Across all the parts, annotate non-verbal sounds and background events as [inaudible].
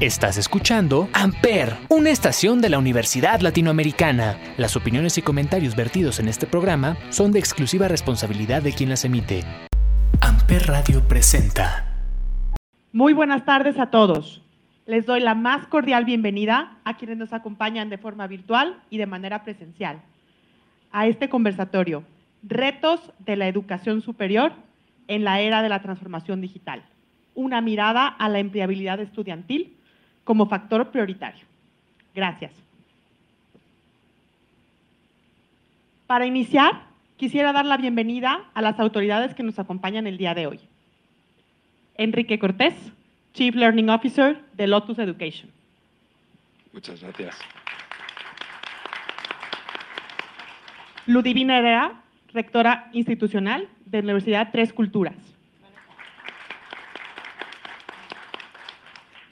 Estás escuchando Amper, una estación de la Universidad Latinoamericana. Las opiniones y comentarios vertidos en este programa son de exclusiva responsabilidad de quien las emite. Amper Radio presenta. Muy buenas tardes a todos. Les doy la más cordial bienvenida a quienes nos acompañan de forma virtual y de manera presencial a este conversatorio, Retos de la Educación Superior en la Era de la Transformación Digital. Una mirada a la empleabilidad estudiantil como factor prioritario. Gracias. Para iniciar, quisiera dar la bienvenida a las autoridades que nos acompañan el día de hoy. Enrique Cortés, Chief Learning Officer de Lotus Education. Muchas gracias. Ludivina Herrera, rectora institucional de la Universidad Tres Culturas.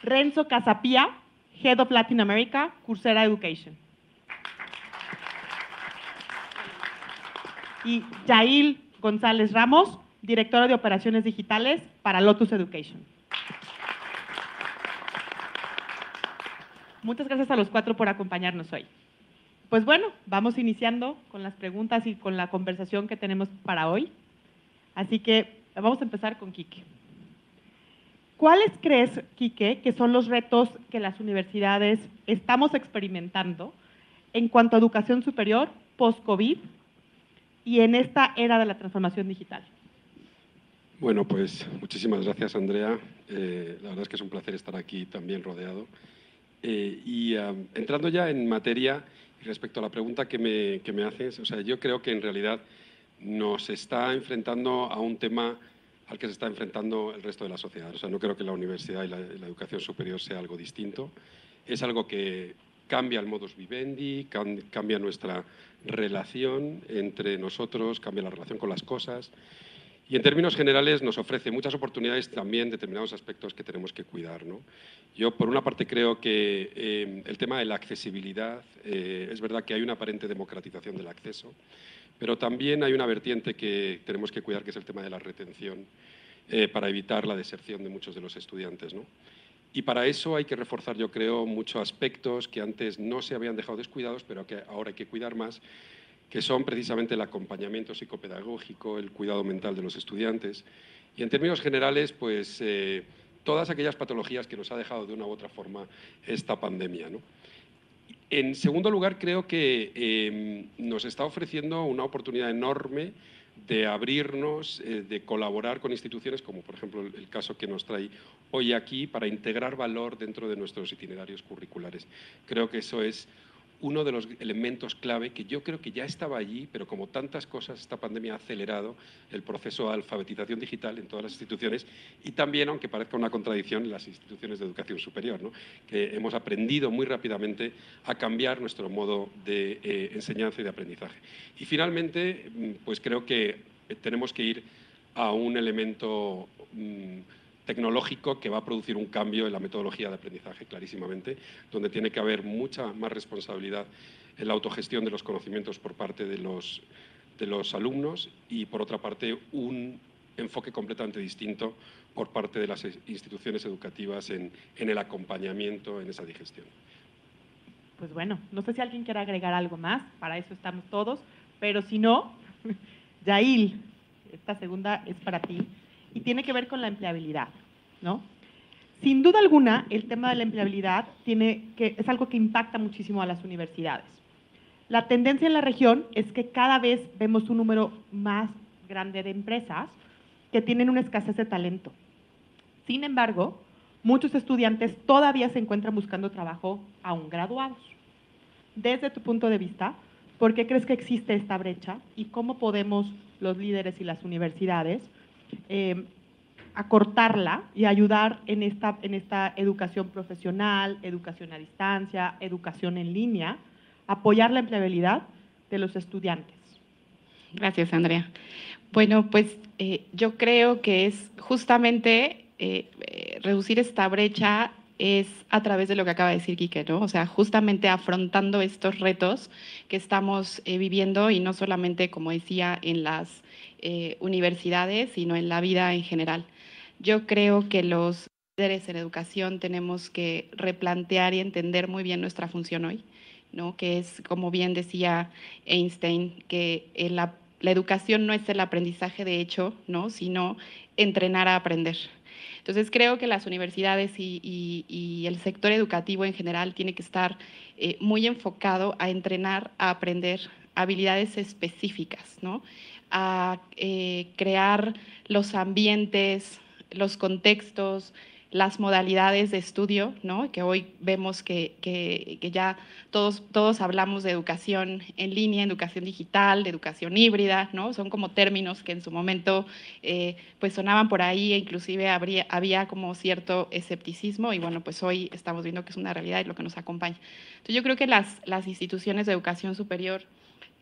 Renzo Casapía, Head of Latin America, Coursera Education. Y Yail González Ramos, directora de operaciones digitales para Lotus Education. Muchas gracias a los cuatro por acompañarnos hoy. Pues bueno, vamos iniciando con las preguntas y con la conversación que tenemos para hoy. Así que vamos a empezar con Kike. ¿Cuáles crees, Quique, que son los retos que las universidades estamos experimentando en cuanto a educación superior post-COVID y en esta era de la transformación digital? Bueno, pues muchísimas gracias, Andrea. Eh, la verdad es que es un placer estar aquí también rodeado. Eh, y entrando ya en materia respecto a la pregunta que me, que me haces, o sea, yo creo que en realidad nos está enfrentando a un tema al que se está enfrentando el resto de la sociedad. O sea, no creo que la universidad y la, educación superior sea algo distinto. Es algo que cambia el modus vivendi, cambia nuestra relación entre nosotros, cambia la relación con las cosas. Y en términos generales nos ofrece muchas oportunidades también determinados aspectos que tenemos que cuidar. ¿no? Yo, por una parte, creo que eh, el tema de la accesibilidad, eh, es verdad que hay una aparente democratización del acceso, pero también hay una vertiente que tenemos que cuidar, que es el tema de la retención, eh, para evitar la deserción de muchos de los estudiantes. ¿no? Y para eso hay que reforzar, yo creo, muchos aspectos que antes no se habían dejado descuidados, pero que ahora hay que cuidar más, que son precisamente el acompañamiento psicopedagógico, el cuidado mental de los estudiantes. Y en términos generales, pues eh, todas aquellas patologías que nos ha dejado de una u otra forma esta pandemia. ¿no? En segundo lugar, creo que em, nos está ofreciendo una oportunidad enorme de abrirnos, eh, de colaborar con instituciones como por ejemplo el caso que nos trae hoy aquí para integrar valor dentro de nuestros itinerarios curriculares. Creo que eso es uno de los elementos clave que yo creo que ya estaba allí, pero como tantas cosas, esta pandemia ha acelerado el proceso de alfabetización digital en todas las instituciones y también, aunque parezca una contradicción, en las instituciones de educación superior, ¿no? que hemos aprendido muy rápidamente a cambiar nuestro modo de eh, enseñanza y de aprendizaje. Y finalmente, mm, pues creo que tenemos que ir a un elemento... Mm, tecnológico que va a producir un cambio en la metodología de aprendizaje, clarísimamente, donde tiene que haber mucha más responsabilidad en la autogestión de los conocimientos por parte de los, de los alumnos y, por otra parte, un enfoque completamente distinto por parte de las instituciones educativas en, en el acompañamiento en esa digestión. Pues bueno, no sé si alguien quiere agregar algo más, para eso estamos todos, pero si no, [laughs] Yail, esta segunda es para ti y tiene que ver con la empleabilidad, ¿no? Sin duda alguna, el tema de la empleabilidad tiene que, es algo que impacta muchísimo a las universidades. La tendencia en la región es que cada vez vemos un número más grande de empresas que tienen una escasez de talento. Sin embargo, muchos estudiantes todavía se encuentran buscando trabajo aún graduados. Desde tu punto de vista, ¿por qué crees que existe esta brecha y cómo podemos los líderes y las universidades eh, acortarla y ayudar en esta, en esta educación profesional, educación a distancia, educación en línea, apoyar la empleabilidad de los estudiantes. Gracias, Andrea. Bueno, pues eh, yo creo que es justamente eh, reducir esta brecha es a través de lo que acaba de decir Quique, ¿no? O sea, justamente afrontando estos retos que estamos viviendo y no solamente, como decía, en las eh, universidades, sino en la vida en general. Yo creo que los en educación tenemos que replantear y entender muy bien nuestra función hoy, ¿no? que es, como bien decía Einstein, que la, la, educación no es el aprendizaje de hecho, ¿no? sino entrenar a aprender. Entonces creo que las universidades y, el sector educativo en general tiene que estar eh, muy enfocado a entrenar, a aprender habilidades específicas, ¿no? a eh, crear los ambientes, los contextos, las modalidades de estudio, ¿no? que hoy vemos que, que, ya todos, todos hablamos de educación en línea, educación digital, de educación híbrida, ¿no? son como términos que en su momento eh, pues sonaban por ahí e inclusive habría, había como cierto escepticismo y bueno, pues hoy estamos viendo que es una realidad y lo que nos acompaña. Entonces yo creo que las, las instituciones de educación superior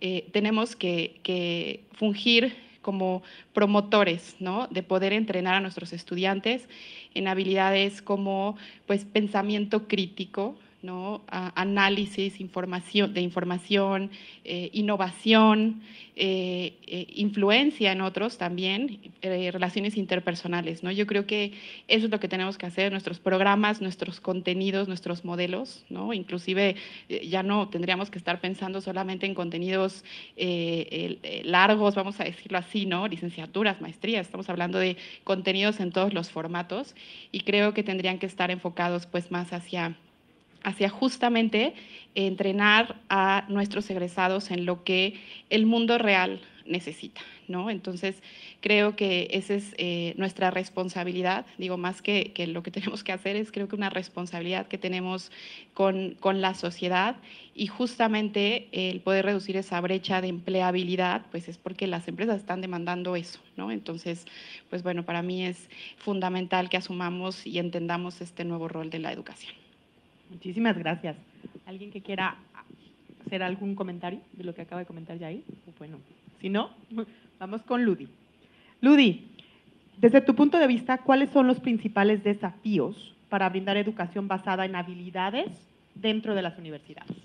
eh, tenemos que, que fungir como promotores, ¿no? De poder entrenar a nuestros estudiantes en habilidades como, pues, pensamiento crítico, ¿no? análisis información, de información, eh, innovación, eh, eh, influencia en otros también, relaciones interpersonales. ¿no? Yo creo que eso es lo que tenemos que hacer, nuestros programas, nuestros contenidos, nuestros modelos, ¿no? inclusive ya no tendríamos que estar pensando solamente en contenidos largos, vamos a decirlo así, ¿no? licenciaturas, maestrías, estamos hablando de contenidos en todos los formatos y creo que tendrían que estar enfocados pues más hacia hacia justamente entrenar a nuestros egresados en lo que el mundo real necesita, ¿no? Entonces, creo que esa es eh, nuestra responsabilidad, digo, más que, lo que [laughs] tenemos que hacer, es creo que una responsabilidad que tenemos con, con, la sociedad y justamente el poder reducir esa brecha de empleabilidad, pues es porque las empresas están demandando eso, ¿no? Entonces, pues bueno, para mí es fundamental que asumamos y entendamos este nuevo rol de la educación. Muchísimas gracias. ¿Alguien que quiera hacer algún comentario de lo que acaba de comentar Yair? Bueno, si no, [laughs] vamos con Ludi. Ludi, desde tu punto de vista, ¿cuáles son los principales desafíos para brindar educación basada en habilidades dentro de las universidades?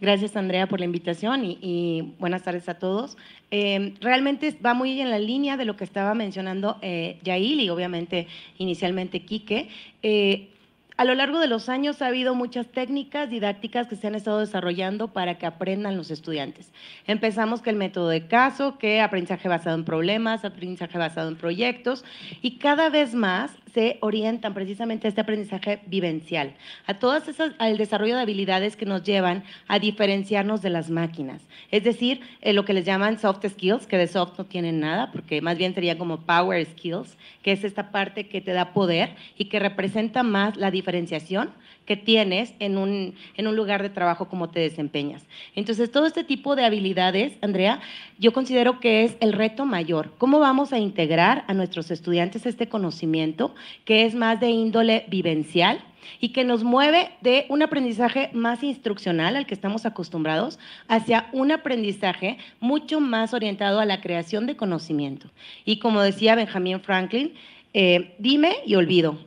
Gracias, Andrea, por la invitación y, buenas tardes a todos. Eh, realmente va muy en la línea de lo que estaba mencionando eh, Yail y obviamente inicialmente Quique. Eh, a lo largo de los años ha habido muchas técnicas didácticas que se han estado desarrollando para que aprendan los estudiantes. Empezamos con el método de caso, que aprendizaje basado en problemas, aprendizaje basado en proyectos, y cada vez más se orientan precisamente a este aprendizaje vivencial, a todas esas, al desarrollo de habilidades que nos llevan a diferenciarnos de las máquinas. Es decir, eh, lo que les llaman soft skills, que de soft no tienen nada, porque más bien sería como power skills, que es esta parte que te da poder y que representa más la diferenciación que tienes en un, lugar de trabajo, como te desempeñas. Entonces, todo este tipo de habilidades, Andrea, yo considero que es el reto mayor. ¿Cómo vamos a integrar a nuestros estudiantes este conocimiento que es más de índole vivencial? y que nos mueve de un aprendizaje más instruccional al que estamos acostumbrados hacia un aprendizaje mucho más orientado a la creación de conocimiento. Y como decía Benjamin Franklin, eh, dime y olvido,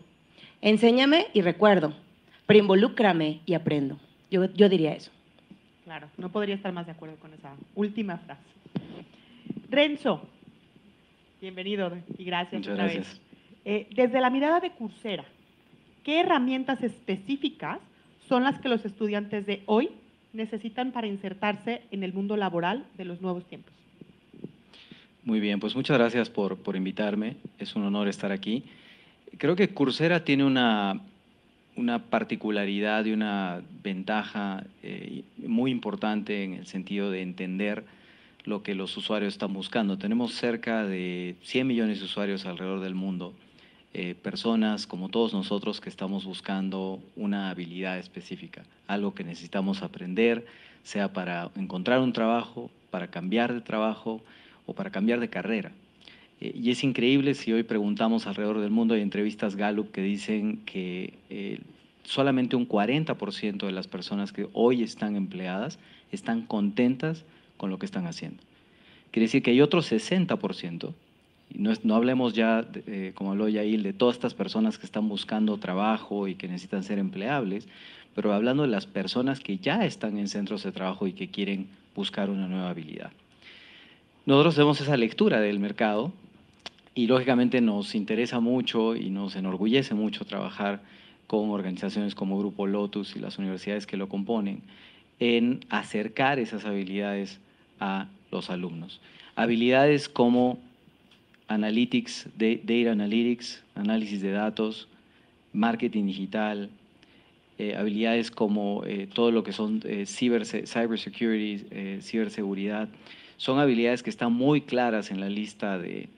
enséñame y recuerdo, pero involúcrame y aprendo. Yo, yo diría eso. Claro, no podría estar más de acuerdo con esa última frase. Renzo, bienvenido y gracias otra vez. Eh, desde la mirada de Coursera, ¿qué herramientas específicas son las que los estudiantes de hoy necesitan para insertarse en el mundo laboral de los nuevos tiempos? Muy bien, pues muchas gracias por, por invitarme. Es un honor estar aquí. Creo que Coursera tiene una una particularidad y una ventaja eh, muy importante en el sentido de entender lo que los usuarios están buscando. Tenemos cerca de 100 millones de usuarios alrededor del mundo, eh, personas como todos nosotros que estamos buscando una habilidad específica, algo que necesitamos aprender, sea para encontrar un trabajo, para cambiar de trabajo o para cambiar de carrera. Eh, y es increíble si hoy preguntamos alrededor del mundo, hay entrevistas Gallup que dicen que eh, solamente un 40% de las personas que hoy están empleadas están contentas con lo que están haciendo. Quiere decir que hay otro 60%, y no, hablemos ya, eh, como habló Yael, de todas estas personas que están buscando trabajo y que necesitan ser empleables, pero hablando de las personas que ya están en centros de trabajo y que quieren buscar una nueva habilidad. Nosotros hacemos esa lectura del mercado y lógicamente nos interesa mucho y nos enorgullece mucho trabajar con organizaciones como Grupo Lotus y las universidades que lo componen en acercar esas habilidades a los alumnos. Habilidades como analytics, data analytics, análisis de datos, marketing digital, eh, habilidades como eh, todo lo que son eh, cyber, cybersecurity, ciberseguridad, son habilidades que están muy claras en la lista de,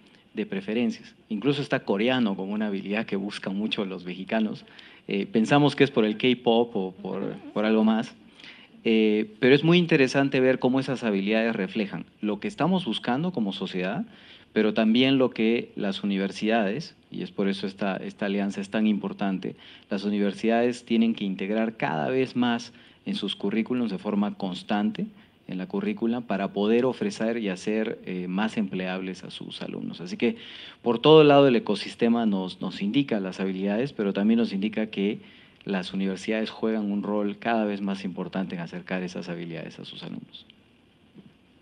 preferencias. Incluso está coreano como una habilidad que buscan mucho los mexicanos. pensamos que es por el K-pop o por, por, algo más, pero es muy interesante ver cómo esas habilidades reflejan lo que estamos buscando como sociedad, pero también lo que las universidades, y es por eso esta, esta alianza es tan importante, las universidades tienen que integrar cada vez más en sus currículums de forma constante en la currícula para poder ofrecer y hacer eh, más empleables a sus alumnos. Así que por todo lado el ecosistema nos, nos indica las habilidades, pero también nos indica que las universidades juegan un rol cada vez más importante en acercar esas habilidades a sus alumnos.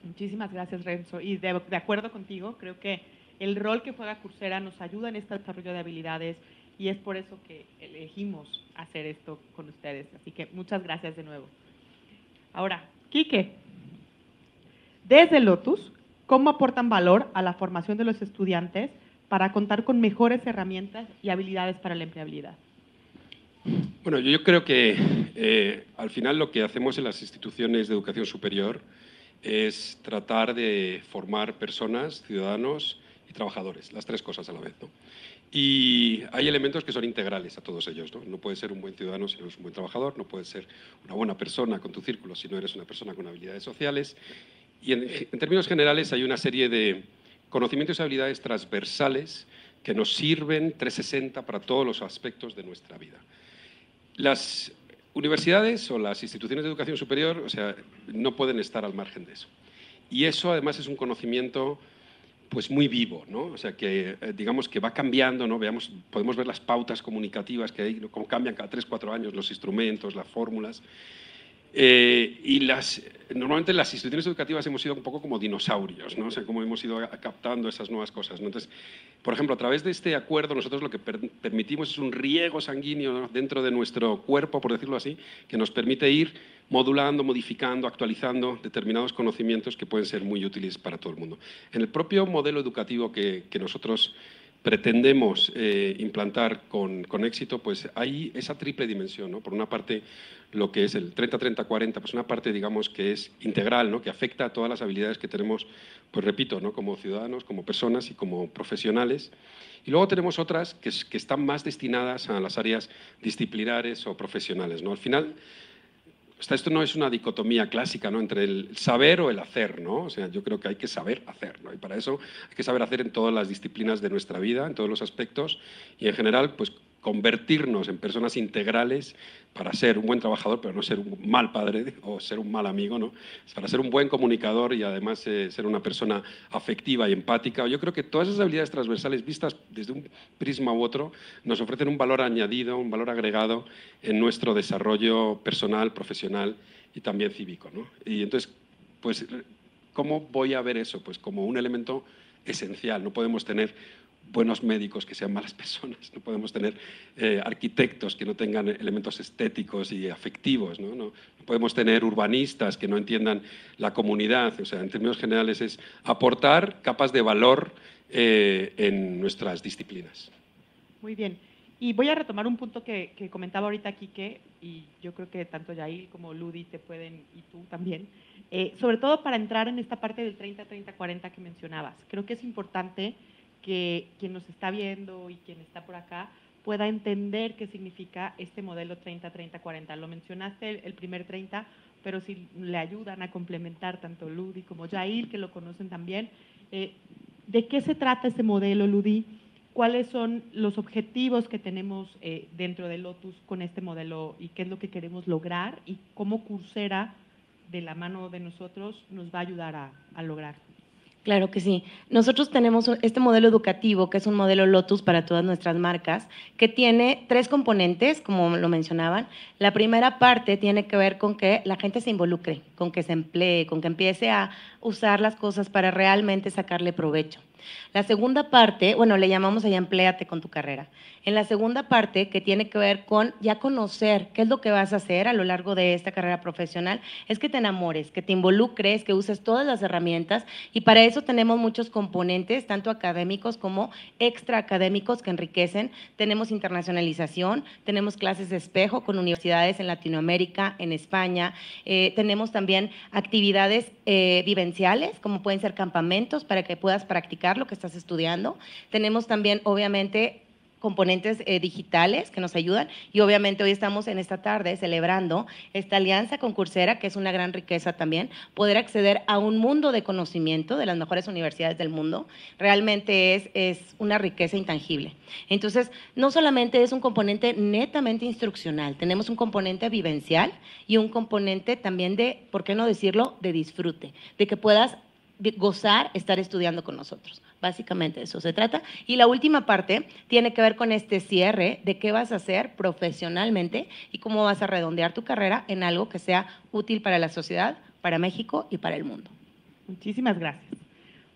Muchísimas gracias, Renzo. Y de, acuerdo contigo, creo que el rol que juega Coursera nos ayuda en este desarrollo de habilidades y es por eso que elegimos hacer esto con ustedes. Así que muchas gracias de nuevo. Ahora, Quique, desde Lotus, ¿cómo aportan valor a la formación de los estudiantes para contar con mejores herramientas y habilidades para la empleabilidad? Bueno, yo creo que eh, al final lo que hacemos en las instituciones de educación superior es tratar de formar personas, ciudadanos y trabajadores, las tres cosas a la vez. Y hay elementos que son integrales a todos ellos. ¿no? no puedes ser un buen ciudadano si no eres un buen trabajador, no puedes ser una buena persona con tu círculo si no eres una persona con habilidades sociales. Y en, en términos generales hay una serie de conocimientos y habilidades transversales que nos sirven 360 para todos los aspectos de nuestra vida. Las universidades o las instituciones de educación superior, o sea, no pueden estar al margen de eso. Y eso además es un conocimiento pues muy vivo, ¿no? O sea, que eh, digamos que va cambiando, ¿no? Veamos, podemos ver las pautas comunicativas que hay, cómo cambian cada tres, cuatro años los instrumentos, las fórmulas. Eh, y las, normalmente las instituciones educativas hemos sido un poco como dinosaurios, ¿no? O sea, cómo hemos ido captando esas nuevas cosas. Entonces, por ejemplo, a través de este acuerdo nosotros lo que permitimos es un riego sanguíneo dentro de nuestro cuerpo, por decirlo así, que nos permite ir modulando, modificando, actualizando determinados conocimientos que pueden ser muy útiles para todo el mundo. En el propio modelo educativo que, que nosotros pretendemos eh, implantar con, con, éxito, pues hay esa triple dimensión, ¿no? Por una parte, lo que es el 30-30-40, pues una parte, digamos, que es integral, ¿no? Que afecta a todas las habilidades que tenemos, pues repito, ¿no? Como ciudadanos, como personas y como profesionales. Y luego tenemos otras que, que están más destinadas a las áreas disciplinares o profesionales, ¿no? Al final, esto no es una dicotomía clásica ¿no? entre el saber o el hacer, ¿no? O sea, yo creo que hay que saber hacer, ¿no? Y para eso hay que saber hacer en todas las disciplinas de nuestra vida, en todos los aspectos, y en general, pues convertirnos en personas integrales para ser un buen trabajador, pero no ser un mal padre o ser un mal amigo, ¿no? Para ser un buen comunicador y además eh, ser una persona afectiva y empática. Yo creo que todas esas habilidades transversales vistas desde un prisma u otro nos ofrecen un valor añadido, un valor agregado en nuestro desarrollo personal, profesional y también cívico, ¿no? Y entonces, pues, ¿cómo voy a ver eso? Pues como un elemento esencial. No podemos tener buenos médicos que sean malas [laughs] personas, no podemos tener eh, arquitectos que no tengan elementos estéticos y afectivos, ¿no? ¿no? podemos tener urbanistas que no entiendan la comunidad, o sea, en términos generales es aportar capas de valor eh, en nuestras disciplinas. Muy bien. Y voy a retomar un punto que, comentaba ahorita Quique, y yo creo que tanto Yair como Ludi te pueden, y tú también, eh, sobre todo para entrar en esta parte del 30-30-40 que mencionabas. Creo que es importante que quien nos está viendo y quien está por acá pueda entender qué significa este modelo 30-30-40. Lo mencionaste el, primer 30, pero si le ayudan a complementar tanto Ludi como Jair, que lo conocen también, eh, ¿de qué se trata este modelo, Ludi? ¿Cuáles son los objetivos que tenemos eh, dentro de Lotus con este modelo y qué es lo que queremos lograr y cómo Coursera, de la mano de nosotros, nos va a ayudar a, a lograr? Claro que sí. Nosotros tenemos este modelo educativo, que es un modelo Lotus para todas nuestras marcas, que tiene tres componentes, como lo mencionaban. La primera parte tiene que ver con que la gente se involucre, con que se emplee, con que empiece a usar las cosas para realmente sacarle provecho. La segunda parte, bueno, le llamamos allá empléate con tu carrera. En la segunda parte, que tiene que ver con ya conocer qué es lo que vas a hacer a lo largo de esta carrera profesional, es que te enamores, que te involucres, que uses todas las herramientas y para eso tenemos muchos componentes, tanto académicos como extraacadémicos que enriquecen. Tenemos internacionalización, tenemos clases de espejo con universidades en Latinoamérica, en España, eh, tenemos también actividades eh, vivenciales, como pueden ser campamentos para que puedas practicar lo que estás estudiando. Tenemos también, obviamente, componentes eh, digitales que nos ayudan y obviamente hoy estamos en esta tarde celebrando esta alianza con Coursera, que es una gran riqueza también, poder acceder a un mundo de conocimiento de las mejores universidades del mundo, realmente es, es una riqueza intangible. Entonces, no solamente es un componente netamente instruccional, tenemos un componente vivencial y un componente también de, ¿por qué no decirlo?, de disfrute, de que puedas gozar estar estudiando con nosotros. Básicamente eso se trata. Y la última parte tiene que ver con este cierre de qué vas a hacer profesionalmente y cómo vas a redondear tu carrera en algo que sea útil para la sociedad, para México y para el mundo. Muchísimas gracias.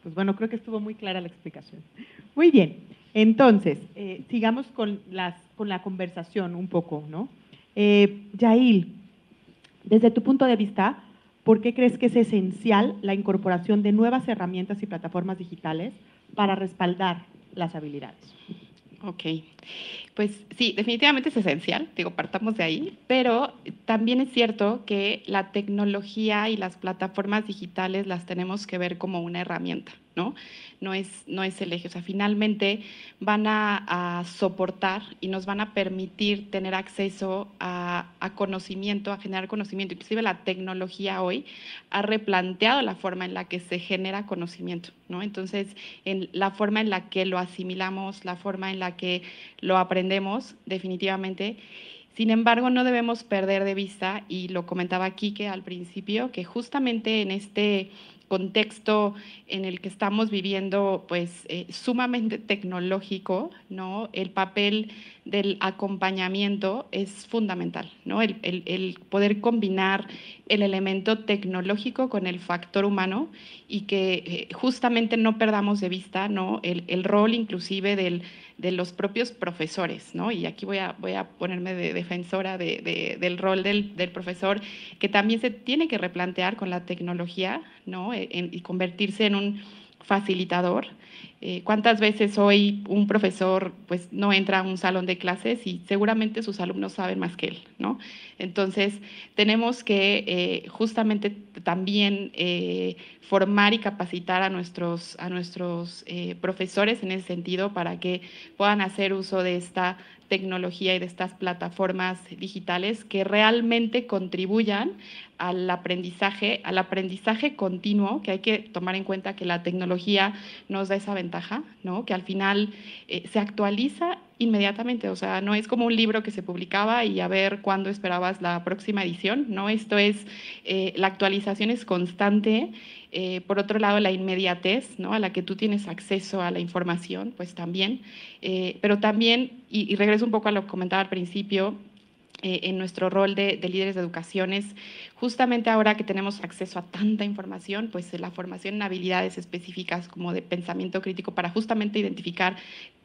Pues bueno, creo que estuvo muy clara la explicación. Muy bien, entonces, eh, sigamos con, las, con la conversación un poco, ¿no? Eh, desde tu punto de vista, ¿por qué crees que es esencial la incorporación de nuevas herramientas y plataformas digitales para respaldar las habilidades. Ok, pues sí, definitivamente es esencial, digo, partamos de ahí, pero también es cierto que la tecnología y las plataformas digitales las tenemos que ver como una herramienta. ¿no? No es, no es el eje. O sea, finalmente van a, soportar y nos van a permitir tener acceso a, conocimiento, a generar conocimiento. Inclusive la tecnología hoy ha replanteado la forma en la que se genera conocimiento, ¿no? Entonces, en la forma en la que lo asimilamos, la forma en la que lo aprendemos, definitivamente. Sin embargo, no debemos perder de vista, y lo comentaba Quique al principio, que justamente en este contexto en el que estamos viviendo, pues eh, sumamente tecnológico, ¿no? El papel del acompañamiento es fundamental, ¿no? El, poder combinar el elemento tecnológico con el factor humano y que eh, justamente no perdamos de vista, ¿no? El, rol inclusive del, de los propios profesores, ¿no? Y aquí voy a, voy a ponerme de defensora del rol del, del, profesor, que también se tiene que replantear con la tecnología, ¿no? y convertirse en un facilitador. Eh, ¿Cuántas veces hoy un profesor pues, no entra a un salón de clases y seguramente sus alumnos saben más que él? ¿no? Entonces, tenemos que eh, justamente también eh, formar y capacitar a nuestros, a nuestros profesores en ese sentido para que puedan hacer uso de esta tecnología y de estas plataformas digitales que realmente contribuyan al aprendizaje, al aprendizaje continuo, que hay que tomar en cuenta que la tecnología nos da esa ventaja, ¿no? que al final eh, se actualiza inmediatamente, o sea, no es como un libro que se publicaba y a ver cuándo esperabas la próxima edición, ¿no? Esto es, eh, la actualización es constante eh, por otro lado, la inmediatez, ¿no? a la que tú tienes acceso a la información, pues también. Pero también, y, regreso un poco a lo que comentaba al principio, eh, en nuestro rol de, de, líderes de educación es justamente ahora que tenemos acceso a tanta información, pues la formación en habilidades específicas como de pensamiento crítico para justamente identificar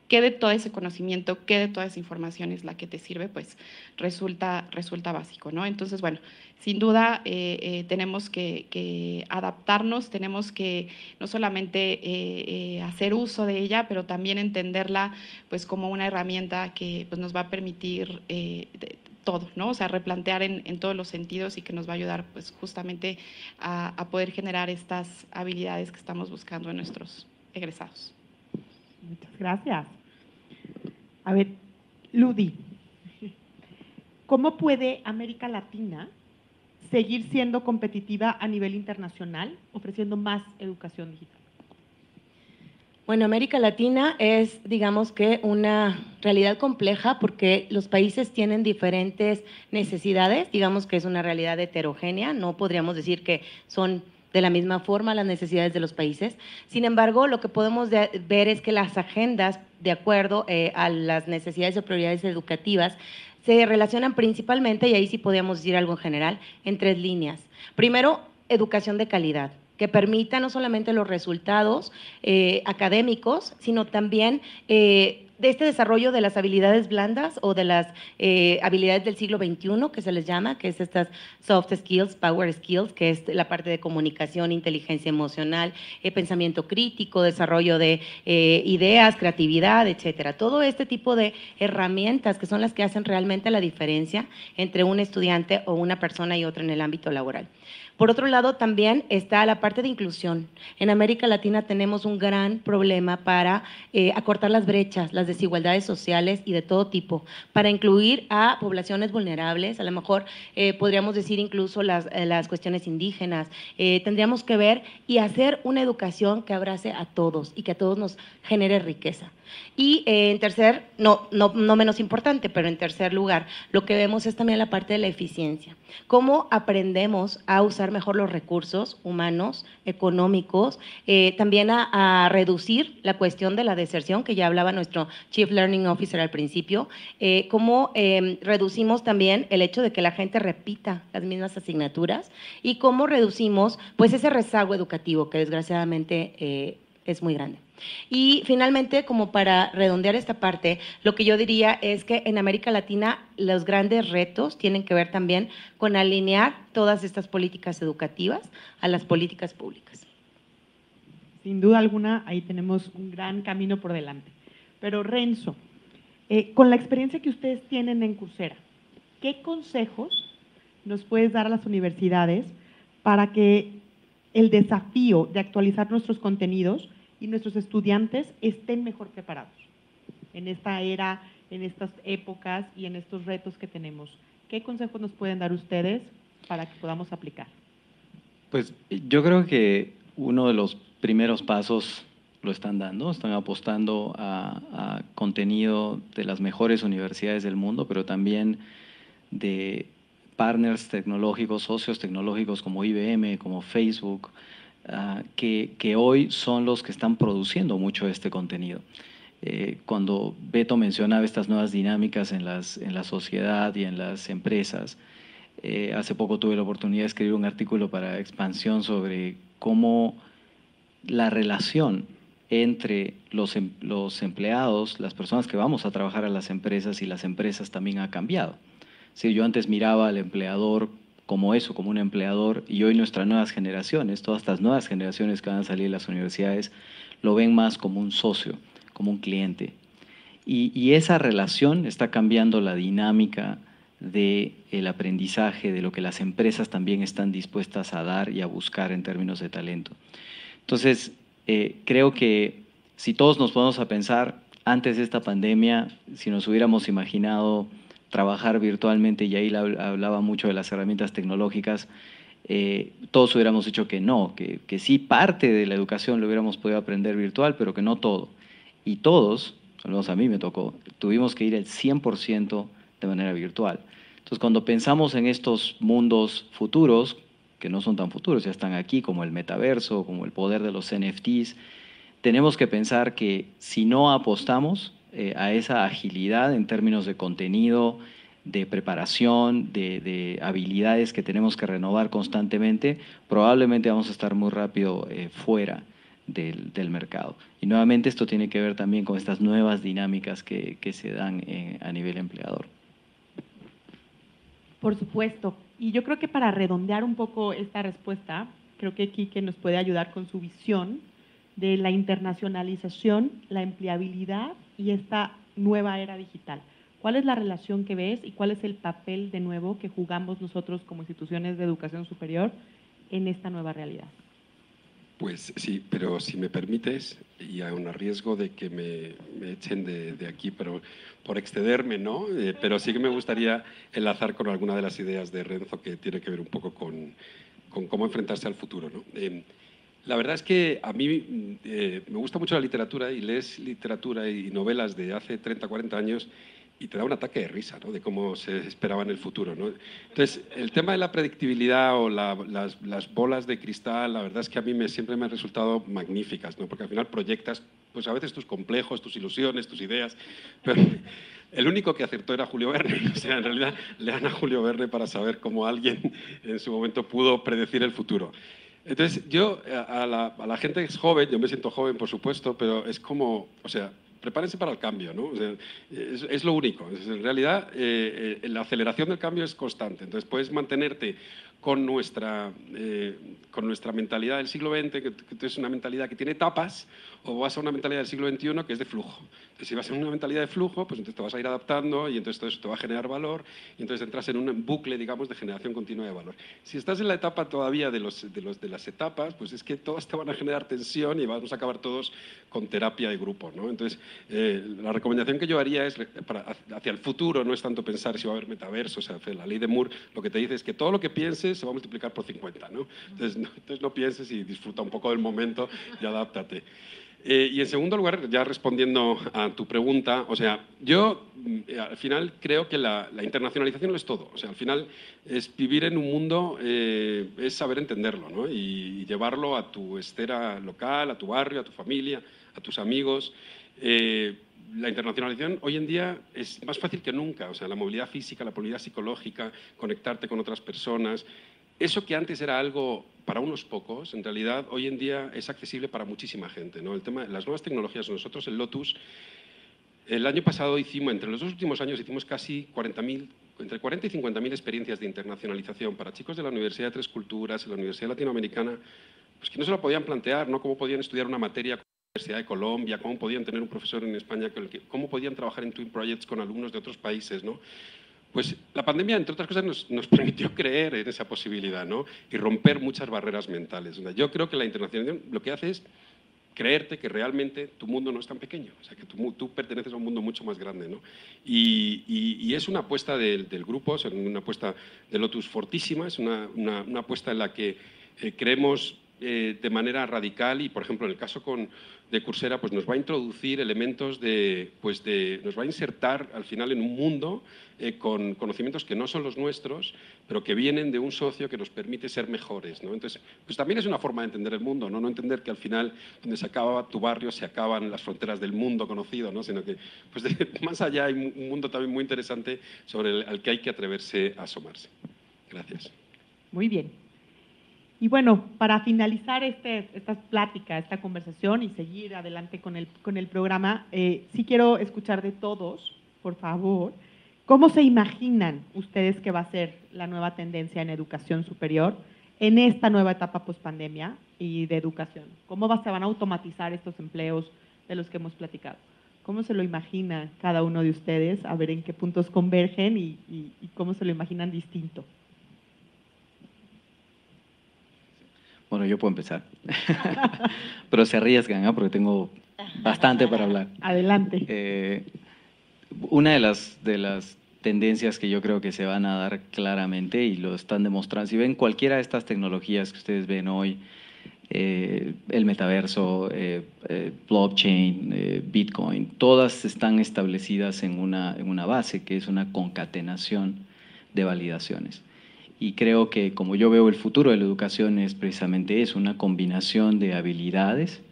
qué de todo ese conocimiento, qué de toda esa información es la que te sirve, pues resulta, resulta básico, ¿no? Entonces, bueno, sin duda eh, eh, tenemos que, adaptarnos, tenemos que no solamente eh, hacer uso de ella, pero también entenderla pues como una herramienta que pues, nos va a permitir todo, ¿no? O sea, replantear en, todos los sentidos y que nos va a ayudar pues justamente a, a poder generar estas habilidades que estamos buscando en nuestros egresados. Muchas gracias. A ver, Ludi, ¿cómo puede América Latina seguir siendo competitiva a nivel internacional, ofreciendo más educación digital? Bueno, América Latina es, digamos que, una realidad compleja porque los países tienen diferentes necesidades, digamos que es una realidad heterogénea, no podríamos decir que son de la misma forma las necesidades de los países. Sin embargo, lo que podemos ver es que las agendas, de acuerdo eh, a las necesidades o prioridades educativas, se relacionan principalmente, y ahí sí podríamos decir algo en general, en tres líneas. Primero, educación de calidad. Que permita no solamente los resultados eh, académicos, sino también eh, de este desarrollo de las habilidades blandas o de las eh, habilidades del siglo XXI, que se les llama, que es estas soft skills, power skills, que es la parte de comunicación, inteligencia emocional, pensamiento crítico, desarrollo de ideas, creatividad, etcétera. Todo este tipo de herramientas que son las que hacen realmente la diferencia entre un estudiante o una persona y otra en el ámbito laboral. Por otro lado, también está la parte de inclusión. En América Latina tenemos un gran problema para eh, acortar las brechas, las desigualdades sociales y de todo tipo, para incluir a poblaciones vulnerables, a lo mejor eh, podríamos decir incluso las, eh, las cuestiones indígenas. tendríamos que ver y hacer una educación que abrace a todos y que a todos nos genere riqueza. Y en tercer, no, no, no menos importante, pero en tercer lugar, lo que vemos es también la parte de la eficiencia. Cómo aprendemos a usar mejor los recursos humanos, económicos, eh, también a, reducir la cuestión de la deserción, que ya hablaba nuestro Chief Learning Officer al principio, eh, cómo em, reducimos también el hecho de que la gente repita las mismas asignaturas y cómo reducimos pues ese rezago educativo que desgraciadamente eh, es muy grande. Y finalmente, como para redondear esta parte, lo que yo diría es que en América Latina los grandes retos tienen que ver también con alinear todas estas políticas educativas a las políticas públicas. Sin duda alguna, ahí tenemos un gran camino por delante. Pero Renzo, eh, con la experiencia que ustedes tienen en Coursera, ¿qué consejos nos puedes dar a las universidades para que el desafío de actualizar nuestros contenidos y nuestros estudiantes estén mejor preparados en esta era, en estas épocas y en estos retos que tenemos. ¿Qué consejos nos pueden dar ustedes para que podamos aplicar? Pues yo creo que uno de los primeros pasos lo están dando, están apostando a, a, contenido de las mejores universidades del mundo, pero también de partners tecnológicos, socios tecnológicos como IBM, como Facebook, Ah, que, hoy son los que están produciendo mucho este contenido. Eh, cuando Beto mencionaba estas nuevas dinámicas en, las, en la sociedad y en las empresas, eh, hace poco tuve la oportunidad de escribir un artículo para expansión sobre cómo la relación entre los, em, los empleados, las personas que vamos a trabajar a las empresas y las empresas también ha cambiado. Si yo antes miraba al empleador como eso, como un empleador, y hoy nuestras nuevas generaciones, todas estas nuevas generaciones que van a salir de las universidades, lo ven más como un socio, como un cliente. Y, esa relación está cambiando la dinámica del el aprendizaje, de lo que las empresas también están dispuestas a dar y a buscar en términos de talento. Entonces, eh, creo que si todos nos podemos a pensar, antes de esta pandemia, si nos hubiéramos imaginado trabajar virtualmente, y ahí hablaba mucho de las herramientas tecnológicas, eh, todos hubiéramos dicho que no, que, que, sí parte de la educación lo hubiéramos podido aprender virtual, pero que no todo. Y todos, al menos a mí me tocó, tuvimos que ir el 100% de manera virtual. Entonces, cuando pensamos en estos mundos futuros, que no son tan futuros, ya están aquí, como el metaverso, como el poder de los NFTs, tenemos que pensar que si no apostamos, eh, a esa agilidad en términos de contenido, de preparación, de, habilidades que tenemos que renovar constantemente, probablemente vamos a estar muy rápido eh, fuera del, mercado. Y nuevamente esto tiene que ver también con estas nuevas dinámicas que, se dan eh, a nivel empleador. Por supuesto. Y yo creo que para redondear un poco esta respuesta, creo que Quique nos puede ayudar con su visión de la internacionalización, la empleabilidad y esta nueva era digital. ¿Cuál es la relación que ves y cuál es el papel de nuevo que jugamos nosotros como instituciones de educación superior en esta nueva realidad? Pues sí, pero si me permites, y a un riesgo de que me, echen de, aquí, pero por excederme, ¿no? Eh, pero sí que me gustaría enlazar con alguna de las ideas de Renzo que tiene que ver un poco con, con cómo enfrentarse al futuro, ¿no? Eh, la verdad es que a mí eh, me gusta mucho la literatura y lees literatura y novelas de hace 30, 40 años y te da un ataque de risa, ¿no? De cómo se esperaba en el futuro, ¿no? Entonces, el tema de la predictibilidad o las, las, bolas de cristal, la verdad es que a mí me, siempre me han resultado magníficas, ¿no? Porque al final proyectas, pues a veces tus complejos, tus ilusiones, tus ideas, pero [laughs] el único que acertó era Julio Verne. [laughs] O sea, en realidad lean a Julio Verne para saber cómo alguien en su momento pudo predecir el futuro. Entonces, yo a la, a la gente es joven, yo me siento joven, por supuesto, pero es como, o sea, prepárense para el cambio, ¿no? es, lo único. En realidad, eh, eh, la aceleración del cambio es constante. Entonces, puedes mantenerte con nuestra, eh, con nuestra mentalidad del siglo XX, que, es una mentalidad que tiene etapas, o vas a una mentalidad del siglo XXI que es de flujo. Entonces, si vas a una mentalidad de flujo, pues entonces te vas a ir adaptando y entonces todo eso te va a generar valor y entonces entras en un bucle, digamos, de generación continua de valor. Si estás en la etapa todavía de, los, de, los, de las etapas, pues es que todas te van a generar tensión y vamos a acabar todos con terapia de grupo, ¿no? Entonces, eh, la recomendación que yo haría es, para, hacia el futuro, no es tanto pensar si va a haber metaverso, o sea, la ley de Moore lo que te dice es que todo lo que pienses se va a multiplicar por 50, ¿no? Entonces, no, entonces no pienses y disfruta un poco del momento y adáptate. Eh, y en segundo lugar, ya respondiendo a tu pregunta, o sea, yo eh, al final creo que la, internacionalización lo es todo. O sea, al final es vivir en un mundo, eh, es saber entenderlo, ¿no? Y, llevarlo a tu esfera local, a tu barrio, a tu familia, a tus amigos. La internacionalización hoy en día es más fácil que nunca. O sea, la movilidad física, la movilidad psicológica, conectarte con otras personas, eso que antes era algo para unos pocos, en realidad hoy en día es accesible para muchísima gente. ¿no? El tema las nuevas tecnologías, nosotros en Lotus, el año pasado hicimos, entre los dos últimos años, hicimos casi 40.000 entre 40 y 50.000 experiencias de internacionalización para chicos de la Universidad de Tres Culturas, de la Universidad Latinoamericana, pues que no se lo podían plantear, ¿no? Cómo podían estudiar una materia Universidad de Colombia, cómo podían tener un profesor en España, cómo podían trabajar en Twin Projects con alumnos de otros países, ¿no? Pues la pandemia, entre otras cosas, nos, [laughs] permitió creer en esa posibilidad ¿no? y romper muchas barreras mentales. Yo creo que la internacionalización lo que hace es creerte que realmente tu mundo no es tan pequeño, o sea, que tú, perteneces a un mundo mucho más grande. ¿no? Y, es una apuesta del, grupo, es una apuesta de Lotus fortísima, es una, apuesta en la que eh, creemos eh, de manera radical y, por ejemplo, en el caso con, de Coursera, pues nos va a introducir elementos de, pues de, nos va a insertar al final en un mundo eh, con conocimientos que no son los nuestros, pero que vienen de un socio que nos permite ser mejores. ¿no? Entonces, pues también es una forma de entender el mundo, ¿no? no entender que al final donde se acaba tu barrio se acaban las fronteras del mundo conocido, ¿no? sino que pues [laughs] más allá hay un mundo también muy interesante sobre el al que hay que atreverse a asomarse. Gracias. Muy bien. Y bueno, para finalizar este, esta plática, esta conversación y seguir adelante con el, con el programa, eh, sí quiero escuchar de todos, por favor, cómo se imaginan ustedes que va a ser la nueva tendencia en educación superior en esta nueva etapa post-pandemia y de educación. ¿Cómo va, se van a automatizar estos empleos de los que hemos platicado? ¿Cómo se lo imagina cada uno de ustedes? A ver en qué puntos convergen y, y cómo se lo imaginan distinto. Bueno, yo puedo empezar. [laughs] Pero se arriesgan, ¿eh? porque tengo bastante para hablar. Adelante. Eh, una de las, de las tendencias que yo creo que se van a dar claramente y lo están demostrando, si ven cualquiera de estas tecnologías que ustedes ven hoy, eh, el metaverso, blockchain, Bitcoin, todas están establecidas en una, en una base que es una concatenación de validaciones. Y creo que como yo veo el futuro de la educación es precisamente eso, una combinación de habilidades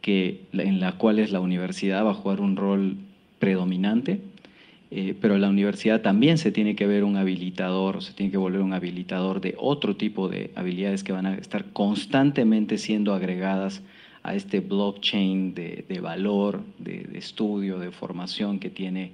que, en las cuales la universidad va a jugar un rol predominante, eh, pero la universidad también se tiene que ver un habilitador, se tiene que volver un habilitador de otro tipo de habilidades que van a estar constantemente siendo agregadas a este blockchain de, valor, de, estudio, de formación que tiene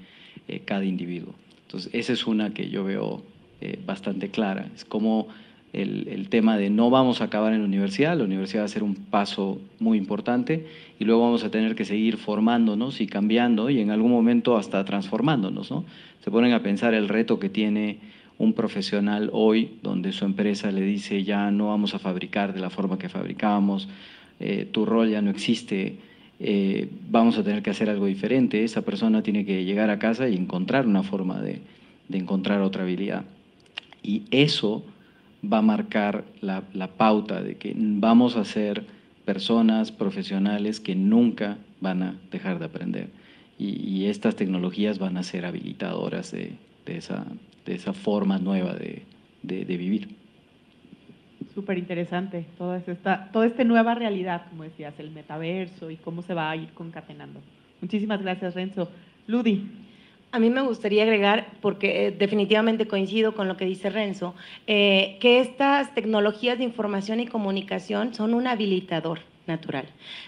eh, cada individuo. Entonces, esa es una que yo veo eh, bastante clara. Es como el, tema de no vamos a acabar en la universidad, la universidad va a ser un paso muy importante y luego vamos a tener que seguir formándonos y cambiando y en algún momento hasta transformándonos. ¿no? Se ponen a pensar el reto que tiene un profesional hoy donde su empresa le dice ya no vamos a fabricar de la forma que fabricábamos, eh, tu rol ya no existe, eh, vamos a tener que hacer algo diferente, esa persona tiene que llegar a casa y encontrar una forma de encontrar otra habilidad. Y eso va a marcar la, pauta de que vamos a ser personas profesionales que nunca van a dejar de aprender. Y, estas tecnologías van a ser habilitadoras de, esa, de esa, forma nueva de, vivir. Súper interesante, toda esta, toda esta nueva realidad, como decías, el metaverso y cómo se va a ir concatenando. Muchísimas gracias, Renzo. Ludi. A mí me gustaría agregar, porque eh, definitivamente coincido con lo que dice Renzo, eh, que estas tecnologías de información y comunicación son un habilitador natural.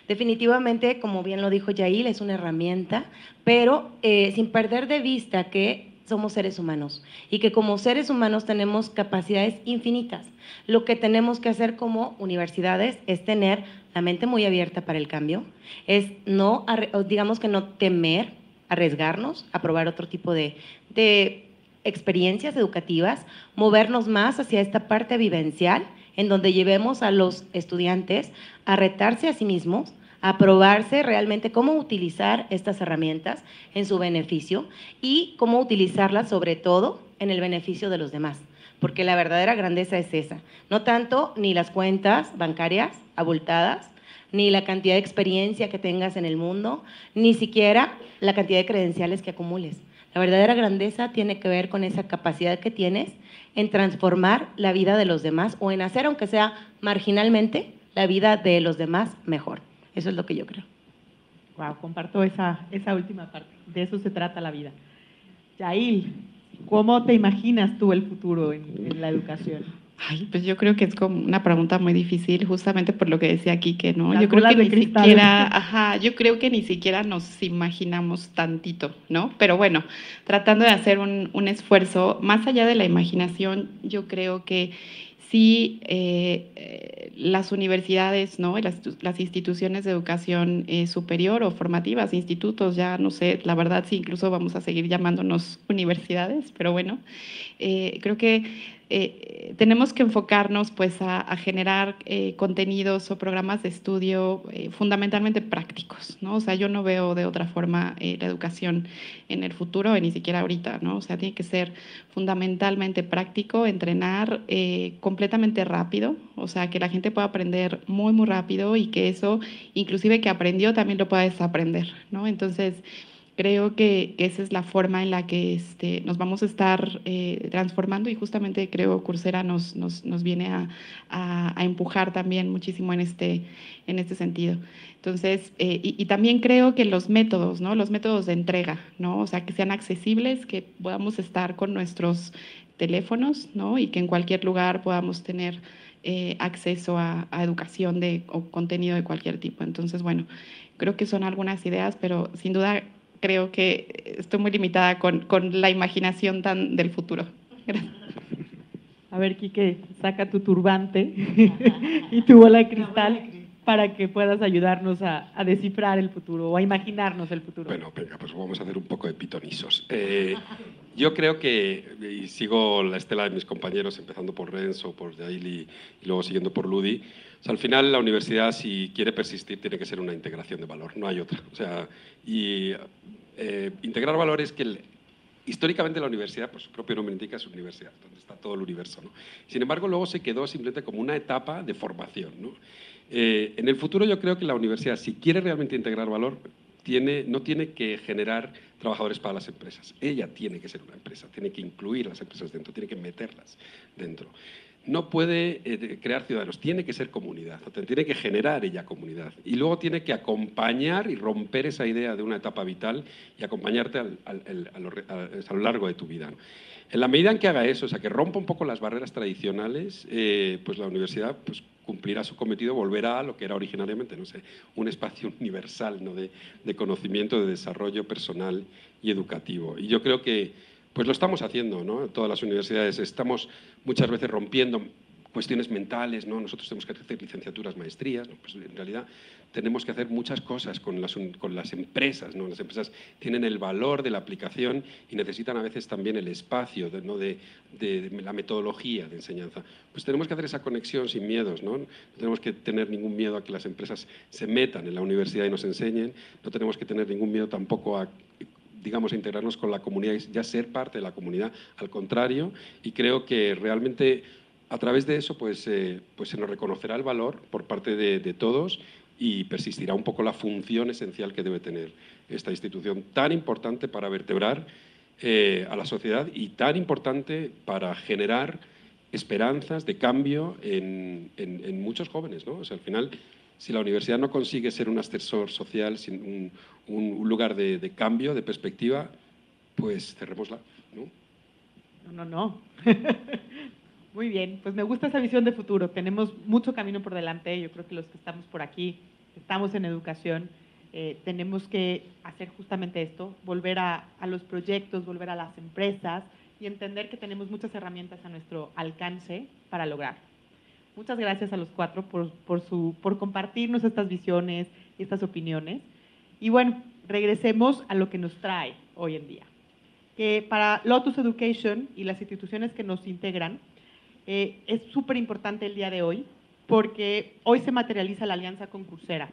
Definitivamente, como bien lo dijo Yail, es una herramienta, pero eh, sin perder de vista que somos seres humanos y que como seres humanos tenemos capacidades infinitas. Lo que tenemos que hacer como universidades es tener la mente muy abierta para el cambio, es no, digamos que no temer, arriesgarnos a probar otro tipo de, de experiencias educativas, movernos más hacia esta parte vivencial en donde llevemos a los estudiantes a retarse a sí mismos, a probarse realmente cómo utilizar estas herramientas en su beneficio y cómo utilizarlas sobre todo en el beneficio de los demás. Porque la verdadera grandeza es esa. No tanto ni las cuentas bancarias abultadas, ni la cantidad de experiencia que tengas en el mundo, ni siquiera la cantidad de credenciales que acumules. La verdadera grandeza tiene que ver con esa capacidad que tienes en transformar la vida de los demás o en hacer, aunque sea marginalmente, la vida de los demás mejor. Eso es lo que yo creo. Wow, comparto esa, esa última parte. De eso se trata la vida. Yail, ¿cómo te imaginas tú el futuro en la educación? Ay, pues yo creo que es como una pregunta muy difícil, justamente por lo que decía aquí, que no, yo creo que ni siquiera, ajá, yo creo que ni siquiera nos imaginamos tantito, ¿no? Pero bueno, tratando de hacer un, un esfuerzo, más allá de la imaginación, yo creo que sí eh, las universidades, ¿no? Las, las instituciones de educación eh, superior o formativas, institutos, ya no sé, la verdad sí, incluso vamos a seguir llamándonos universidades, pero bueno, eh, creo que eh, tenemos que enfocarnos pues a, generar eh, contenidos o programas de estudio eh, fundamentalmente prácticos, ¿no? O sea, yo no veo de otra forma la educación en el futuro, ni siquiera ahorita, ¿no? O sea, tiene que ser fundamentalmente práctico, entrenar completamente rápido, o sea, que la gente pueda aprender muy, muy rápido y que eso, inclusive que aprendió, también lo pueda desaprender, ¿no? Entonces, creo que, esa es la forma en la que este, nos vamos a estar eh, transformando y justamente creo Coursera nos, nos, nos viene a, a, empujar también muchísimo en este, en este sentido. Entonces, eh, y, también creo que los métodos, ¿no? Los métodos de entrega, ¿no? O sea, que sean accesibles, que podamos estar con nuestros teléfonos, ¿no? Y que en cualquier lugar podamos tener eh, acceso a, a, educación de, o contenido de cualquier tipo. Entonces, bueno, creo que son algunas ideas, pero sin duda creo que estoy muy limitada con, con la imaginación tan del futuro. A ver, Quique, saca tu turbante [laughs] y tu bola de cristal para que puedas ayudarnos a, a, descifrar el futuro o a imaginarnos el futuro. Bueno, venga, pues vamos a hacer un poco de pitonisos. Eh, yo creo que, y sigo la estela de mis compañeros, empezando por Renzo, por Yaili y luego siguiendo por Ludi, al final la universidad, si quiere persistir, tiene que ser una integración de valor, no hay otra. O sea, y eh, integrar valor es que históricamente la universidad, por su propio nombre indica, es universidad, donde está todo el universo. ¿no? Sin embargo, luego se quedó simplemente como una etapa de formación. ¿no? Eh, en el futuro yo creo que la universidad, si quiere realmente integrar valor, tiene, no tiene que generar trabajadores para las empresas. Ella tiene que ser una empresa, tiene que incluir las empresas dentro, tiene que meterlas dentro no puede eh, crear ciudadanos, tiene que ser comunidad, tiene que generar ella comunidad. Y luego tiene que acompañar y romper esa idea de una etapa vital y acompañarte a, lo, largo de tu vida. En la medida en que haga eso, o sea, que rompa un poco las barreras tradicionales, eh, pues la universidad pues, cumplirá su cometido, volverá a lo que era originariamente, no sé, un espacio [laughs] universal ¿no? de, de conocimiento, de desarrollo personal y educativo. Y yo creo que pues lo estamos haciendo, ¿no? Todas las universidades estamos muchas veces rompiendo cuestiones mentales, ¿no? Nosotros tenemos que hacer licenciaturas, maestrías, Pues en realidad tenemos que hacer muchas cosas con las, con las empresas, ¿no? Las empresas tienen el valor de la aplicación y necesitan a veces también el espacio de, ¿no? de, de, la metodología de enseñanza. Pues tenemos que hacer esa conexión sin miedos, ¿no? No tenemos que tener ningún miedo a que las empresas se metan en la universidad y nos enseñen, no tenemos que tener ningún miedo tampoco a digamos, integrarnos con la comunidad y ya ser parte de la comunidad. Al contrario, y creo que realmente a través de eso pues, eh, pues se nos reconocerá el valor por parte de, todos y persistirá un poco la función esencial que debe tener esta institución tan importante para vertebrar eh, a la sociedad y tan importante para generar esperanzas de cambio en, en, muchos jóvenes. ¿no? O sea, al final si la universidad no consigue ser un ascensor social, un, un lugar de, cambio, de perspectiva, pues cerrémosla, ¿no? No, no, no. [laughs] Muy bien, pues me gusta esa visión de futuro. Tenemos mucho camino por delante. Yo creo que los que estamos por aquí, estamos en educación, eh, tenemos que hacer justamente esto, volver a, a, los proyectos, volver a las empresas y entender que tenemos muchas herramientas a nuestro alcance para lograrlo. Muchas gracias a los cuatro por, por, su, por compartirnos estas visiones y estas opiniones. Y bueno, regresemos a lo que nos trae hoy en día. Que para Lotus Education y las instituciones que nos integran, eh, es súper importante el día de hoy porque hoy se materializa la alianza con Coursera,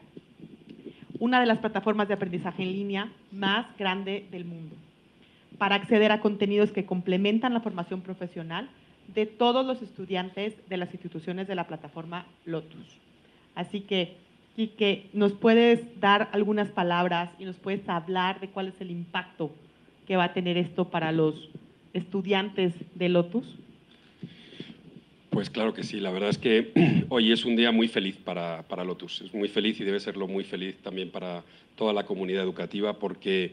una de las plataformas de aprendizaje en línea más grande del mundo, para acceder a contenidos que complementan la formación profesional de todos los estudiantes de las instituciones de la plataforma Lotus. Así que, Quique, ¿nos puedes dar algunas palabras y nos puedes hablar de cuál es el impacto que va a tener esto para los estudiantes de Lotus? Pues claro que sí, la verdad es que [clears throat] hoy es un día muy feliz para, para, Lotus, es muy feliz y debe serlo muy feliz también para toda la comunidad educativa porque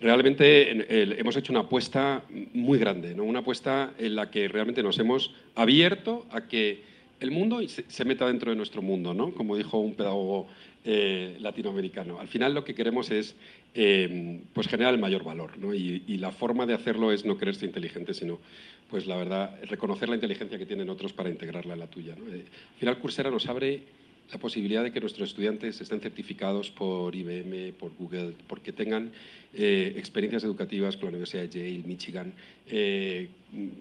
realmente hemos hecho una apuesta muy grande, ¿no? una apuesta en la que realmente nos hemos abierto a que el mundo se, meta dentro de nuestro mundo, ¿no? como dijo un pedagogo eh, latinoamericano. Al final lo que queremos es eh, pues generar el mayor valor ¿no? y, la forma de hacerlo es no quererse inteligente, sino pues la verdad, reconocer la inteligencia que tienen otros para integrarla en la tuya. Eh, al final, Coursera nos abre la posibilidad de que nuestros estudiantes estén certificados por IBM, por Google, porque tengan experiencias educativas con la Universidad de Yale, Michigan.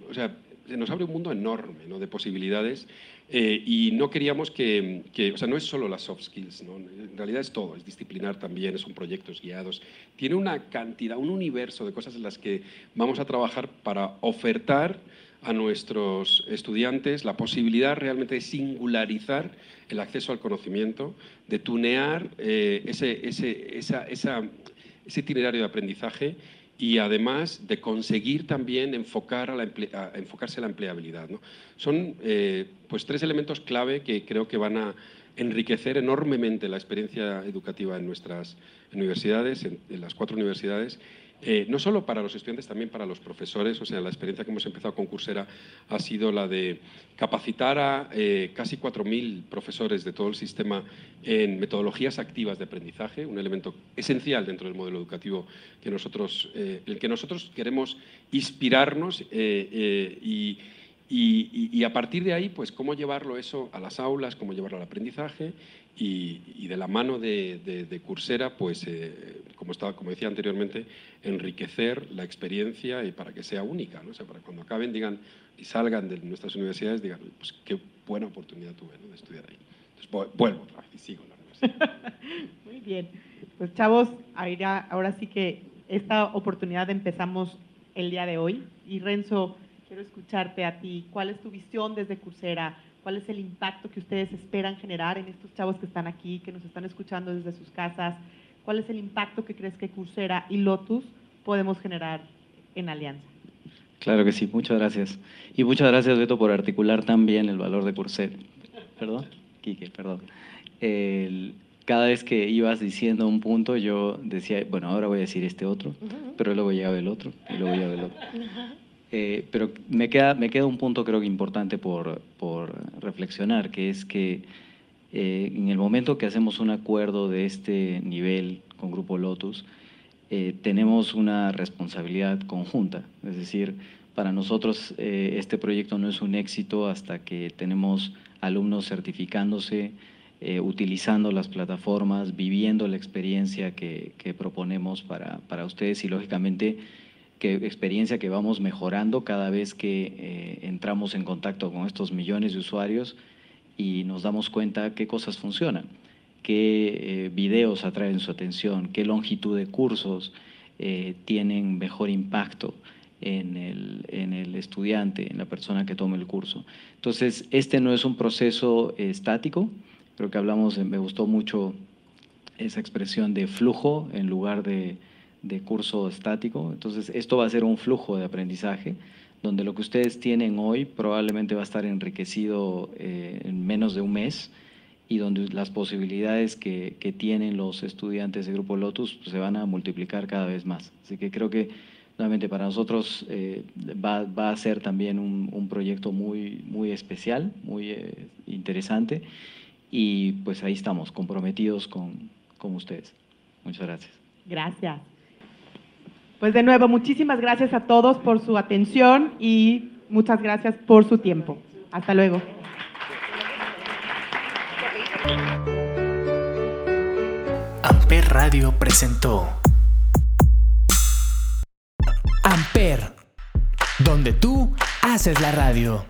O sea, nos abre un mundo enorme ¿no? de posibilidades eh, y no queríamos que, que, o sea, no es solo las soft skills, ¿no? en realidad es todo, es disciplinar también, son proyectos guiados, tiene una cantidad, un universo de cosas en las que vamos a trabajar para ofertar a nuestros estudiantes la posibilidad realmente de singularizar el acceso al conocimiento, de tunear eh, ese, ese, esa, esa, ese itinerario de aprendizaje y además de conseguir también enfocar a enfocarse a la empleabilidad. Son eh, pues tres elementos clave que creo que van a enriquecer enormemente la experiencia educativa en nuestras universidades, en las cuatro universidades, eh, no solo para los estudiantes, también para los profesores. O sea, la experiencia que hemos empezado con Coursera ha sido la de capacitar a eh, casi 4.000 profesores de todo el sistema en metodologías activas de aprendizaje, un elemento esencial dentro del modelo educativo que nosotros, eh, el que nosotros queremos inspirarnos y, y, a partir de ahí, pues cómo llevarlo eso a las aulas, cómo llevarlo al aprendizaje y, de la mano de, de, Coursera, pues, eh, como, estaba, como decía anteriormente, enriquecer la experiencia y para que sea única, ¿no? o sea, para cuando acaben digan y salgan de nuestras universidades, digan, pues qué buena oportunidad tuve ¿no? de estudiar ahí. Entonces, vuelvo y sigo la universidad. [laughs] Muy bien. Pues chavos, ahora, ahora sí que esta oportunidad empezamos el día de hoy. Y Renzo, quiero escucharte a ti. ¿Cuál es tu visión desde Coursera? Cuál es el impacto que ustedes esperan generar en estos chavos que están aquí, que nos están escuchando desde sus casas, cuál es el impacto que crees que Coursera y Lotus podemos generar en Alianza. Claro que sí, muchas gracias. Y muchas gracias, Beto, por articular también el valor de Coursera. Perdón, Quique, perdón. cada vez que ibas diciendo un punto, yo decía, bueno, ahora voy a decir este otro, pero luego llegaba el otro, y luego llegaba el otro. [laughs] Eh, pero me queda, me queda un punto creo que importante por, por reflexionar, que es que eh, en el momento que hacemos un acuerdo de este nivel con Grupo Lotus, eh, tenemos una responsabilidad conjunta. Es decir, para nosotros este proyecto no es un éxito hasta que tenemos alumnos certificándose, utilizando las plataformas, viviendo la experiencia que, que proponemos para, para ustedes y lógicamente que, experiencia que vamos mejorando cada vez que eh, entramos en contacto con estos millones de usuarios y nos damos cuenta qué cosas funcionan, qué eh, videos atraen su atención, qué longitud de cursos eh, tienen mejor impacto en el, en el, estudiante, en la persona que tome el curso. Entonces, este no es un proceso estático, creo que hablamos, me gustó mucho esa expresión de flujo en lugar de de curso estático. Entonces, esto va a ser un flujo de aprendizaje donde lo que ustedes tienen hoy probablemente va a estar enriquecido eh, en menos de un mes y donde las posibilidades que, que tienen los estudiantes de Grupo Lotus pues, se van a multiplicar cada vez más. Así que creo que Nuevamente, para nosotros eh, va, a ser también un, proyecto muy, muy especial, muy eh, interesante, y pues ahí estamos, comprometidos con, con ustedes. Muchas gracias. Gracias. Pues de nuevo, muchísimas gracias a todos por su atención y muchas gracias por su tiempo. Hasta luego. Amper Radio presentó Amper, donde tú haces la radio.